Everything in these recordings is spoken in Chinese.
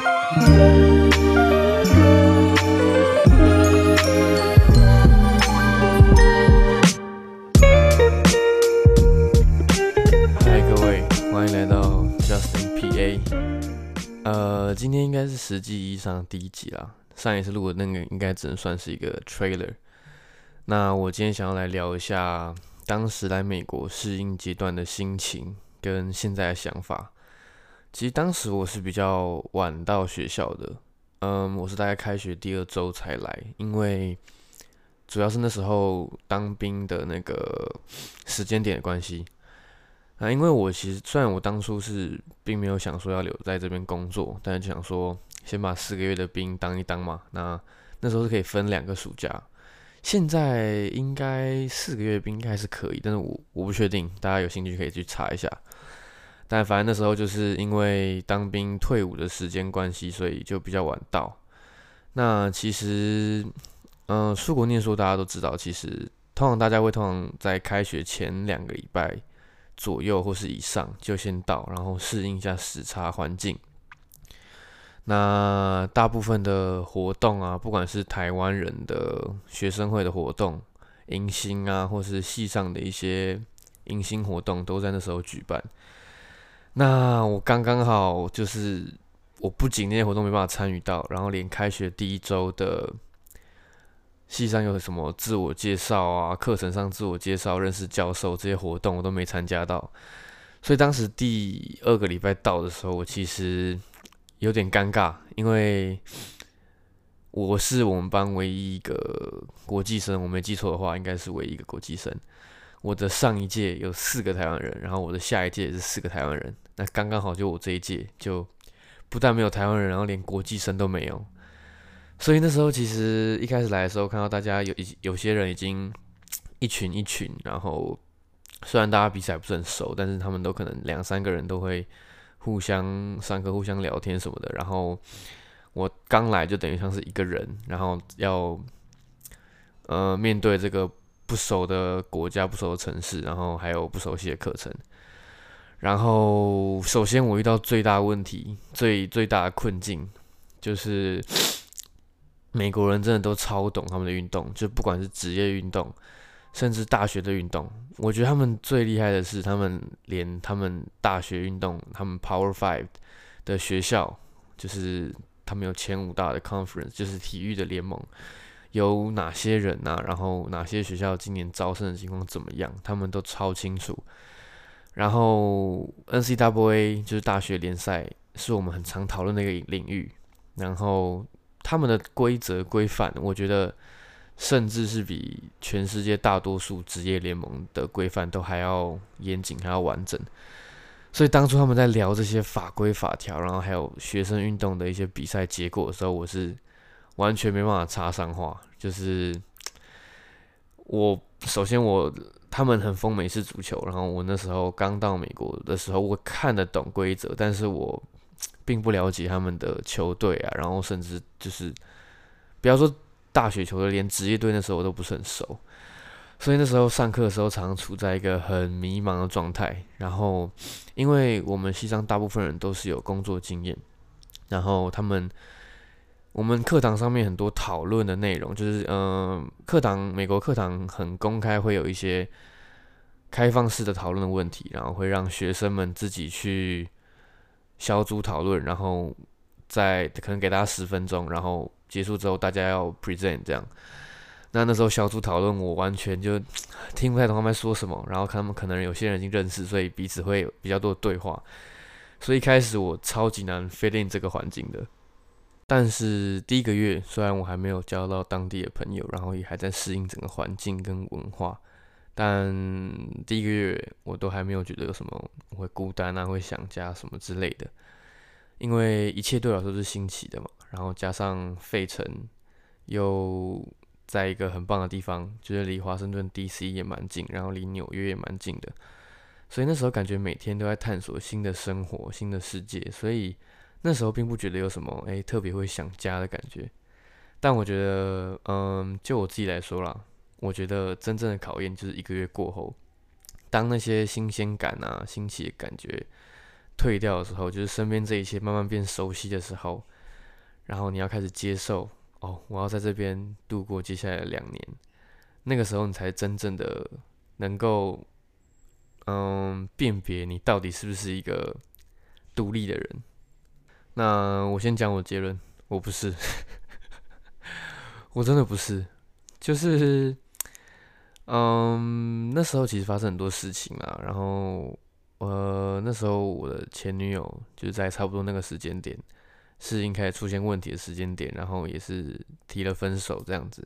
嗨，各位，欢迎来到 Justin PA。呃，今天应该是实际意义上第一集啦。上一次录的那个应该只能算是一个 trailer。那我今天想要来聊一下当时来美国适应阶段的心情跟现在的想法。其实当时我是比较晚到学校的，嗯，我是大概开学第二周才来，因为主要是那时候当兵的那个时间点的关系。那因为我其实虽然我当初是并没有想说要留在这边工作，但是想说先把四个月的兵当一当嘛。那那时候是可以分两个暑假，现在应该四个月兵应该是可以，但是我我不确定，大家有兴趣可以去查一下。但反正那时候就是因为当兵退伍的时间关系，所以就比较晚到。那其实，嗯、呃，出国念书大家都知道，其实通常大家会通常在开学前两个礼拜左右或是以上就先到，然后适应一下时差环境。那大部分的活动啊，不管是台湾人的学生会的活动、迎新啊，或是系上的一些迎新活动，都在那时候举办。那我刚刚好就是，我不仅那些活动没办法参与到，然后连开学第一周的系上有什么自我介绍啊，课程上自我介绍、认识教授这些活动我都没参加到，所以当时第二个礼拜到的时候，我其实有点尴尬，因为我是我们班唯一一个国际生，我没记错的话，应该是唯一一个国际生。我的上一届有四个台湾人，然后我的下一届也是四个台湾人，那刚刚好就我这一届就不但没有台湾人，然后连国际生都没有。所以那时候其实一开始来的时候，看到大家有一有些人已经一群一群，然后虽然大家彼此还不是很熟，但是他们都可能两三个人都会互相上课、互相聊天什么的。然后我刚来就等于像是一个人，然后要呃面对这个。不熟的国家，不熟的城市，然后还有不熟悉的课程。然后，首先我遇到最大问题、最最大的困境，就是 美国人真的都超懂他们的运动，就不管是职业运动，甚至大学的运动。我觉得他们最厉害的是，他们连他们大学运动，他们 Power Five 的学校，就是他们有前五大的 Conference，就是体育的联盟。有哪些人啊？然后哪些学校今年招生的情况怎么样？他们都超清楚。然后 NCAA 就是大学联赛，是我们很常讨论的一个领域。然后他们的规则规范，我觉得甚至是比全世界大多数职业联盟的规范都还要严谨，还要完整。所以当初他们在聊这些法规法条，然后还有学生运动的一些比赛结果的时候，我是。完全没办法插上话，就是我首先我他们很疯美式足球，然后我那时候刚到美国的时候，我看得懂规则，但是我并不了解他们的球队啊，然后甚至就是不要说大学球队，连职业队那时候我都不是很熟，所以那时候上课的时候常常处在一个很迷茫的状态。然后因为我们西藏大部分人都是有工作经验，然后他们。我们课堂上面很多讨论的内容，就是嗯，课堂美国课堂很公开，会有一些开放式的讨论的问题，然后会让学生们自己去小组讨论，然后再可能给大家十分钟，然后结束之后大家要 present 这样。那那时候小组讨论，我完全就 听不太懂他们在说什么，然后看他们可能有些人已经认识，所以彼此会有比较多的对话，所以一开始我超级难 fit in 这个环境的。但是第一个月，虽然我还没有交到当地的朋友，然后也还在适应整个环境跟文化，但第一个月我都还没有觉得有什么会孤单啊，会想家什么之类的，因为一切对我来说是新奇的嘛。然后加上费城又在一个很棒的地方，就是离华盛顿 DC 也蛮近，然后离纽约也蛮近的，所以那时候感觉每天都在探索新的生活、新的世界，所以。那时候并不觉得有什么诶、特别会想家的感觉，但我觉得，嗯，就我自己来说啦，我觉得真正的考验就是一个月过后，当那些新鲜感啊、新奇的感觉退掉的时候，就是身边这一切慢慢变熟悉的时候，然后你要开始接受哦，我要在这边度过接下来的两年，那个时候你才真正的能够，嗯，辨别你到底是不是一个独立的人。那我先讲我结论，我不是，我真的不是，就是。嗯，那时候其实发生很多事情啦，然后呃，那时候我的前女友就是在差不多那个时间点，是应该出现问题的时间点，然后也是提了分手这样子，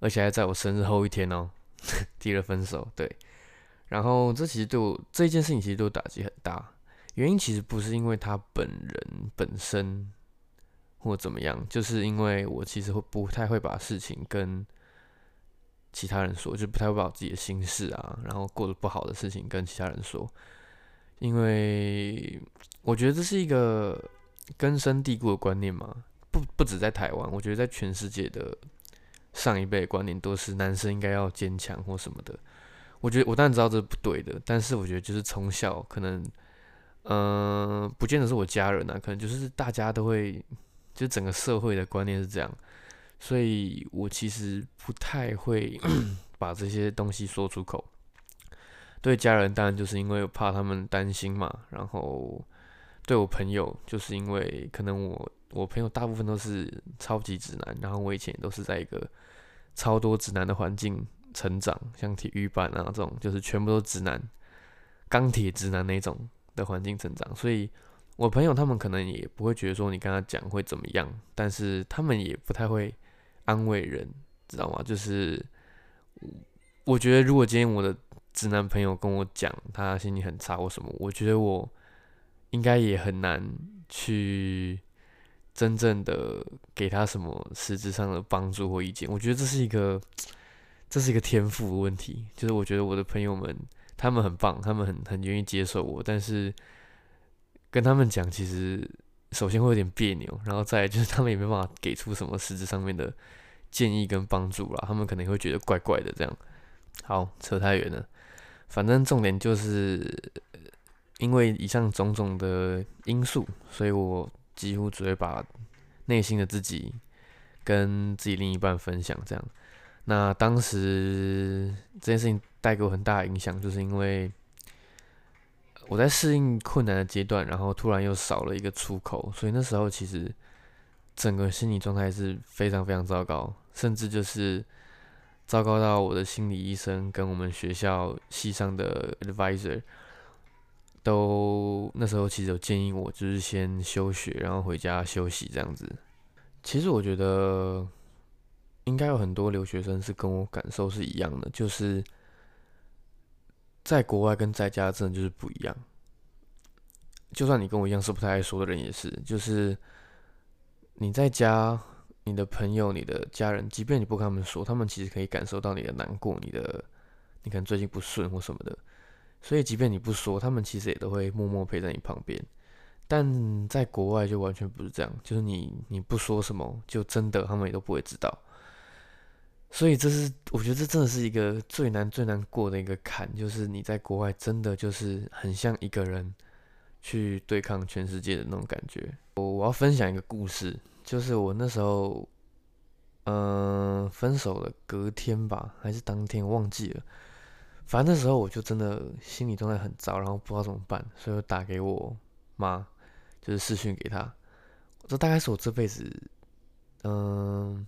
而且还在我生日后一天哦，提了分手，对，然后这其实对我这一件事情其实对我打击很大，原因其实不是因为他本人本身或怎么样，就是因为我其实会不太会把事情跟。其他人说，就不太会把我自己的心事啊，然后过得不好的事情跟其他人说，因为我觉得这是一个根深蒂固的观念嘛，不不止在台湾，我觉得在全世界的上一辈观念都是男生应该要坚强或什么的。我觉得我当然知道这是不对的，但是我觉得就是从小可能，嗯、不见得是我家人啊，可能就是大家都会，就整个社会的观念是这样。所以我其实不太会 把这些东西说出口。对家人当然就是因为怕他们担心嘛，然后对我朋友就是因为可能我我朋友大部分都是超级直男，然后我以前也都是在一个超多直男的环境成长，像体育班啊这种，就是全部都直男，钢铁直男那种的环境成长，所以我朋友他们可能也不会觉得说你跟他讲会怎么样，但是他们也不太会。安慰人，知道吗？就是我觉得，如果今天我的直男朋友跟我讲他心情很差或什么，我觉得我应该也很难去真正的给他什么实质上的帮助或意见。我觉得这是一个，这是一个天赋问题。就是我觉得我的朋友们他们很棒，他们很很愿意接受我，但是跟他们讲，其实首先会有点别扭，然后再就是他们也没办法给出什么实质上面的。建议跟帮助啦，他们可能会觉得怪怪的这样。好，扯太远了。反正重点就是，因为以上种种的因素，所以我几乎只会把内心的自己跟自己另一半分享这样。那当时这件事情带给我很大的影响，就是因为我在适应困难的阶段，然后突然又少了一个出口，所以那时候其实。整个心理状态是非常非常糟糕，甚至就是糟糕到我的心理医生跟我们学校系上的 advisor 都那时候其实有建议我，就是先休学，然后回家休息这样子。其实我觉得应该有很多留学生是跟我感受是一样的，就是在国外跟在家真的就是不一样。就算你跟我一样是不太爱说的人，也是就是。你在家，你的朋友、你的家人，即便你不跟他们说，他们其实可以感受到你的难过，你的，你可能最近不顺或什么的。所以，即便你不说，他们其实也都会默默陪在你旁边。但在国外就完全不是这样，就是你你不说什么，就真的他们也都不会知道。所以，这是我觉得这真的是一个最难最难过的一个坎，就是你在国外真的就是很像一个人。去对抗全世界的那种感觉。我我要分享一个故事，就是我那时候，嗯、分手了隔天吧，还是当天忘记了。反正那时候我就真的心理状态很糟，然后不知道怎么办，所以我打给我妈，就是视讯给她。这大概是我这辈子，嗯、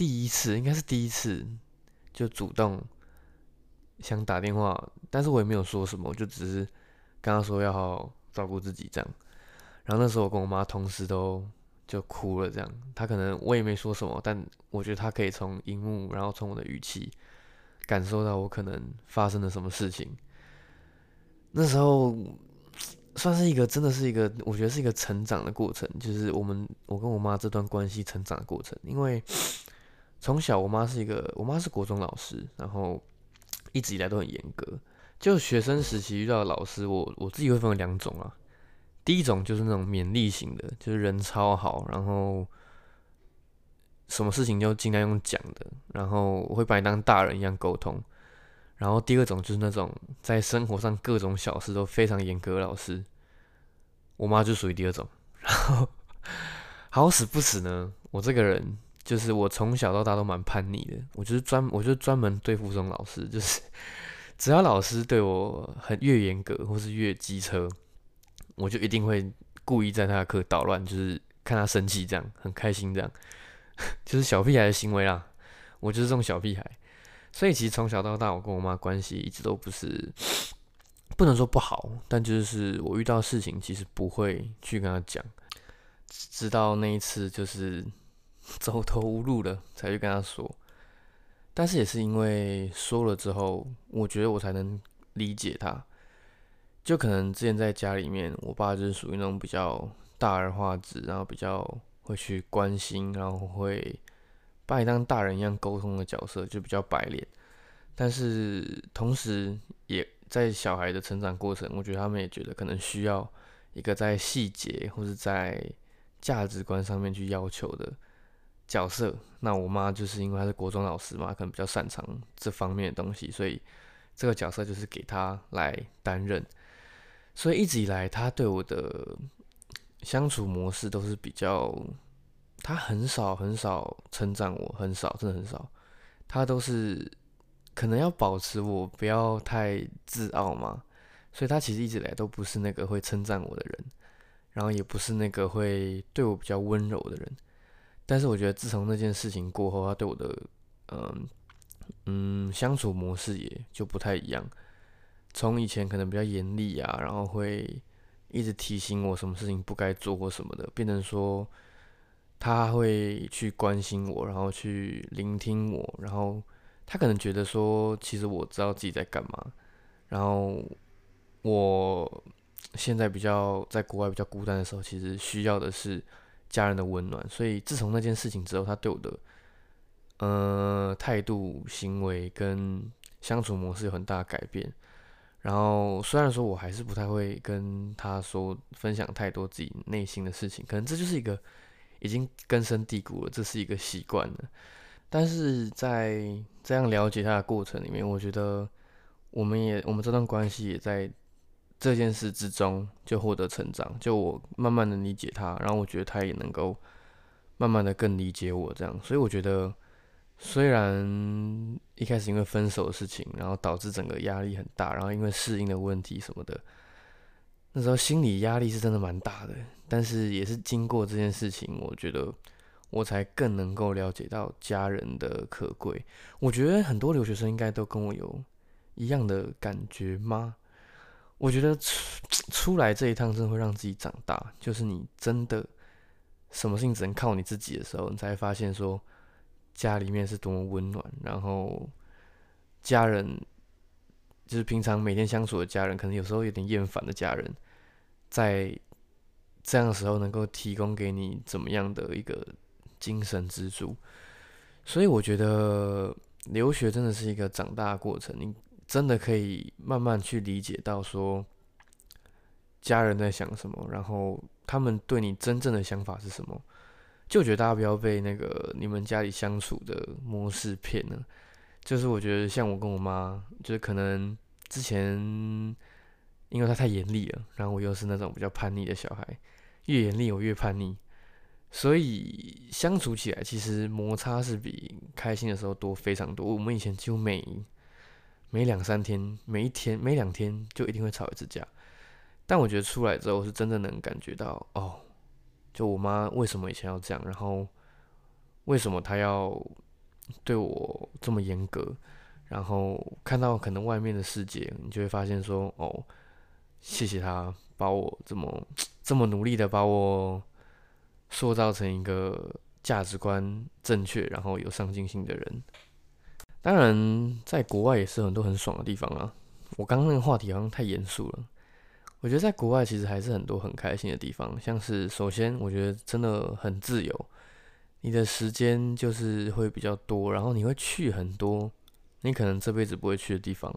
第一次，应该是第一次，就主动想打电话，但是我也没有说什么，就只是。跟他说要好好照顾自己，这样。然后那时候我跟我妈同时都就哭了，这样。她可能我也没说什么，但我觉得她可以从荧幕，然后从我的语气感受到我可能发生了什么事情。那时候算是一个，真的是一个，我觉得是一个成长的过程，就是我们我跟我妈这段关系成长的过程。因为从小我妈是一个，我妈是国中老师，然后一直以来都很严格。就学生时期遇到的老师，我我自己会分为两种啊。第一种就是那种勉励型的，就是人超好，然后什么事情就尽量用讲的，然后我会把你当大人一样沟通。然后第二种就是那种在生活上各种小事都非常严格的老师，我妈就属于第二种。然后好死不死呢，我这个人就是我从小到大都蛮叛逆的，我就是专我就专门对付这种老师，就是 只要老师对我很越严格或是越机车，我就一定会故意在他的课捣乱，就是看他生气这样，很开心这样，就是小屁孩的行为啦。我就是这种小屁孩，所以其实从小到大，我跟我妈关系一直都不是不能说不好，但就是我遇到事情其实不会去跟她讲，直到那一次就是 走投无路了才去跟他说。但是也是因为说了之后，我觉得我才能理解他。就可能之前在家里面，我爸就是属于那种比较大而化之，然后比较会去关心，然后会。把你当大人一样沟通的角色，就比较白脸，但是同时也在小孩的成长过程，我觉得他们也觉得可能需要一个在细节或是在价值观上面去要求的角色。那我妈就是因为她是国中老师嘛，可能比较擅长这方面的东西，所以这个角色就是给她来担任。所以一直以来，她对我的相处模式都是比较。他很少很少称赞我，很少，真的很少。他都是可能要保持我不要太自傲嘛，所以他其实一直以来都不是那个会称赞我的人，然后也不是那个会对我比较温柔的人。但是我觉得自从那件事情过后，他对我的嗯嗯相处模式也就不太一样。从以前可能比较严厉啊，然后会一直提醒我什么事情不该做或什么的，变成说。他会去关心我，然后去聆听我，然后他可能觉得说，其实我知道自己在干嘛。然后我现在比较在国外比较孤单的时候，其实需要的是家人的温暖。所以自从那件事情之后，他对我的呃态度、行为跟相处模式有很大的改变。然后虽然说我还是不太会跟他说分享太多自己内心的事情，可能这就是一个。已经根深蒂固了，这是一个习惯了。但是在这样了解他的过程里面，我觉得我们也我们这段关系也在这件事之中就获得成长。就我慢慢的理解他，然后我觉得他也能够慢慢的更理解我这样。所以我觉得，虽然一开始因为分手的事情，然后导致整个压力很大，然后因为适应的问题什么的。那时候心理压力是真的蛮大的，但是也是经过这件事情，我觉得我才更能够了解到家人的可贵。我觉得很多留学生应该都跟我有一样的感觉吗？我觉得出出来这一趟真的会让自己长大，就是你真的什么事情只能靠你自己的时候，你才发现说家里面是多么温暖，然后家人。就是平常每天相处的家人，可能有时候有点厌烦的家人，在这样的时候能够提供给你怎么样的一个精神支柱。所以我觉得留学真的是一个长大的过程，你真的可以慢慢去理解到说家人在想什么，然后他们对你真正的想法是什么。就觉得大家不要被那个你们家里相处的模式骗了。就是我觉得像我跟我妈，就是可能之前因为她太严厉了，然后我又是那种比较叛逆的小孩，越严厉我越叛逆，所以相处起来其实摩擦是比开心的时候多非常多。我们以前几乎每每两三天、每一天、每两天就一定会吵一次架，但我觉得出来之后是真的能感觉到哦，就我妈为什么以前要这样，然后为什么她要。对我这么严格，然后看到可能外面的世界，你就会发现说，哦，谢谢他把我这么 这么努力的把我塑造成一个价值观正确，然后有上进心的人。当然，在国外也是很多很爽的地方啊。我刚刚那个话题好像太严肃了。我觉得在国外其实还是很多很开心的地方，像是首先我觉得真的很自由。你的时间就是会比较多，然后你会去很多你可能这辈子不会去的地方。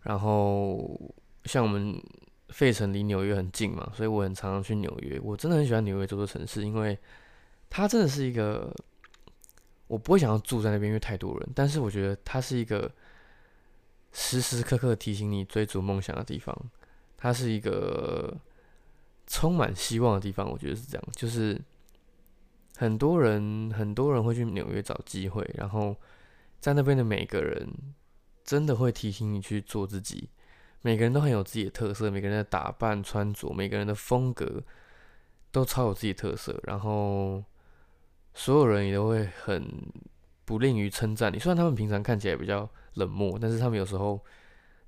然后像我们费城离纽约很近嘛，所以我很常常去纽约。我真的很喜欢纽约这座城市，因为它真的是一个我不会想要住在那边，因为太多人。但是我觉得它是一个时时刻刻提醒你追逐梦想的地方。它是一个充满希望的地方，我觉得是这样。就是很多人很多人会去纽约找机会，然后在那边的每个人真的会提醒你去做自己。每个人都很有自己的特色，每个人的打扮穿着，每个人的风格都超有自己的特色。然后所有人也都会很不吝于称赞你。虽然他们平常看起来比较冷漠，但是他们有时候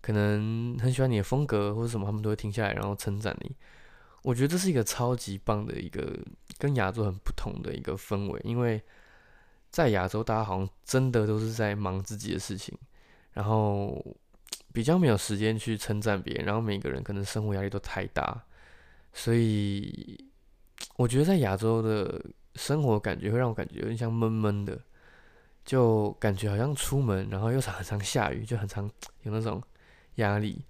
可能很喜欢你的风格或者什么，他们都会停下来然后称赞你。我觉得这是一个超级棒的一个跟亚洲很不同的一个氛围，因为在亚洲大家好像真的都是在忙自己的事情，然后。比较没有时间去称赞别人，然后每个人可能生活压力都太大，所以我觉得在亚洲的生活感觉会让我感觉有点像闷闷的，就感觉好像出门，然后又常常下雨，就很常有那种压力。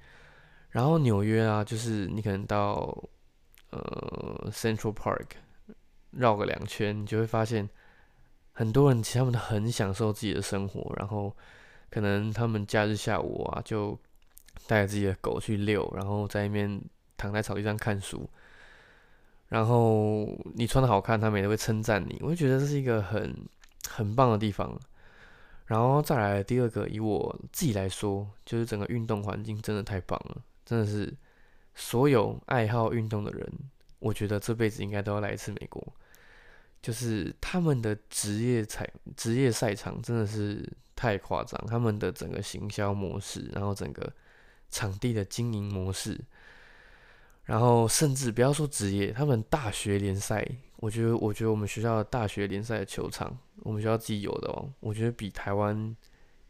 然后纽约啊，就是你可能到呃 Central Park 绕个两圈，你就会发现很多人其实他们都很享受自己的生活，然后。可能他们假日下午啊，就带着自己的狗去遛，然后在那边躺在草地上看书。然后你穿的好看，他们也会称赞你。我就觉得这是一个很很棒的地方。然后再来第二个，以我自己来说，就是整个运动环境真的太棒了，真的是所有爱好运动的人，我觉得这辈子应该都要来一次美国。就是他们的职业赛职业赛场真的是太夸张，他们的整个行销模式，然后整个场地的经营模式，然后甚至不要说职业，他们大学联赛，我觉得我觉得我们学校的大学联赛的球场，我们学校自己有的哦，我觉得比台湾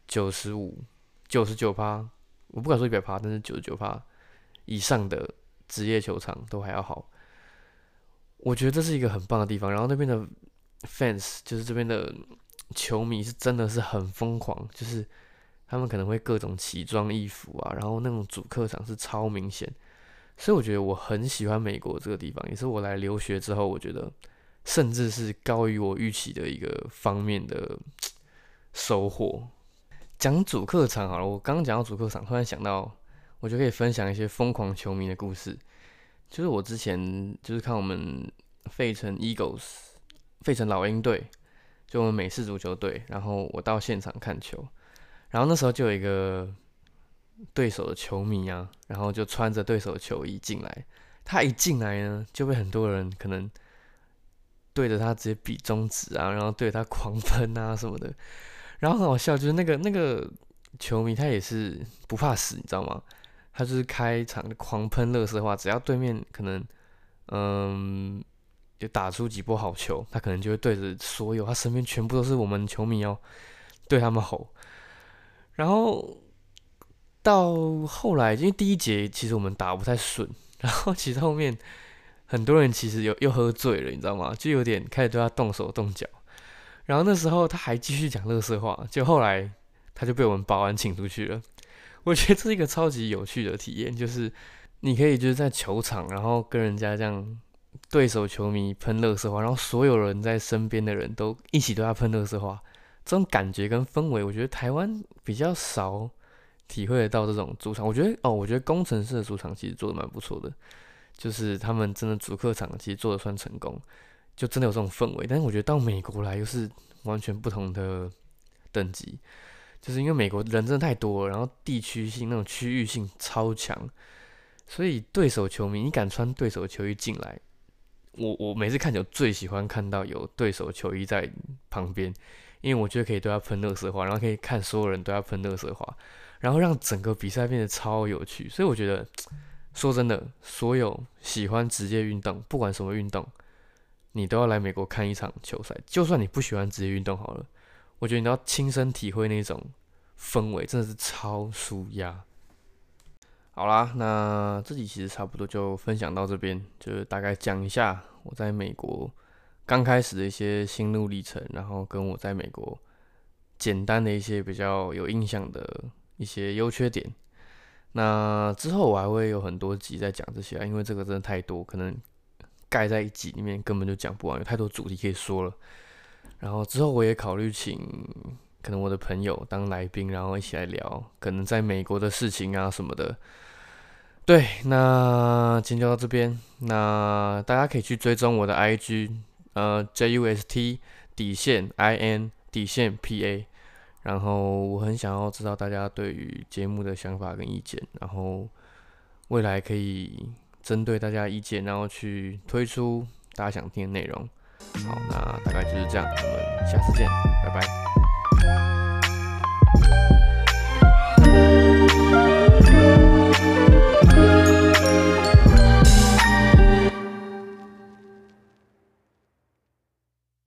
九十五、九十九趴，我不敢说一百趴，但是九十九趴以上的职业球场都还要好。我觉得这是一个很棒的地方，然后那边的 fans 就是这边的球迷是真的是很疯狂，就是他们可能会各种奇装异服啊，然后那种主客场是超明显，所以我觉得我很喜欢美国这个地方，也是我来留学之后，我觉得甚至是高于我预期的一个方面的收获。讲主客场好了，我刚刚讲到主客场，突然想到，我就可以分享一些疯狂球迷的故事。就是我之前就是看我们费城 Eagles，费城老鹰队，就我们美式足球队，然后我到现场看球，然后那时候就有一个对手的球迷啊，然后就穿着对手的球衣进来，他一进来呢，就被很多人可能对着他直接比中指啊，然后对他狂喷啊什么的，然后很好笑，就是那个那个球迷他也是不怕死，你知道吗？他就是开场狂喷垃圾话，只要对面可能，嗯，就打出几波好球，他可能就会对着所有他身边全部都是我们球迷哦，对他们吼。然后到后来，因为第一节其实我们打不太顺，然后其实后面很多人其实有又喝醉了，你知道吗？就有点开始对他动手动脚。然后那时候他还继续讲乐色话，就后来他就被我们保安请出去了。我觉得这是一个超级有趣的体验，就是你可以就是在球场，然后跟人家这样对手球迷喷乐色话，然后所有人在身边的人都一起对他喷乐色话，这种感觉跟氛围，我觉得台湾比较少体会得到这种主场。我觉得哦，我觉得工程师的主场其实做的蛮不错的，就是他们真的主客场其实做的算成功，就真的有这种氛围。但是我觉得到美国来又是完全不同的等级。就是因为美国人真的太多了，然后地区性那种区域性超强，所以对手球迷，你敢穿对手球衣进来，我我每次看球最喜欢看到有对手球衣在旁边，因为我觉得可以对他喷垃圾话，然后可以看所有人对他喷垃圾话，然后让整个比赛变得超有趣。所以我觉得，说真的，所有喜欢职业运动，不管什么运动，你都要来美国看一场球赛。就算你不喜欢职业运动，好了。我觉得你都要亲身体会那种氛围，真的是超舒压。好啦，那这集其实差不多就分享到这边，就是大概讲一下我在美国刚开始的一些心路历程，然后跟我在美国简单的一些比较有印象的一些优缺点。那之后我还会有很多集在讲这些啊，因为这个真的太多，可能盖在一集里面根本就讲不完，有太多主题可以说了。然后之后我也考虑请可能我的朋友当来宾，然后一起来聊，可能在美国的事情啊什么的。对，那今天就到这边，那大家可以去追踪我的 IG，呃，JUST 底线 IN 底线 PA，然后我很想要知道大家对于节目的想法跟意见，然后未来可以针对大家意见，然后去推出大家想听的内容。好，那大概就是这样，我们下次见，拜拜。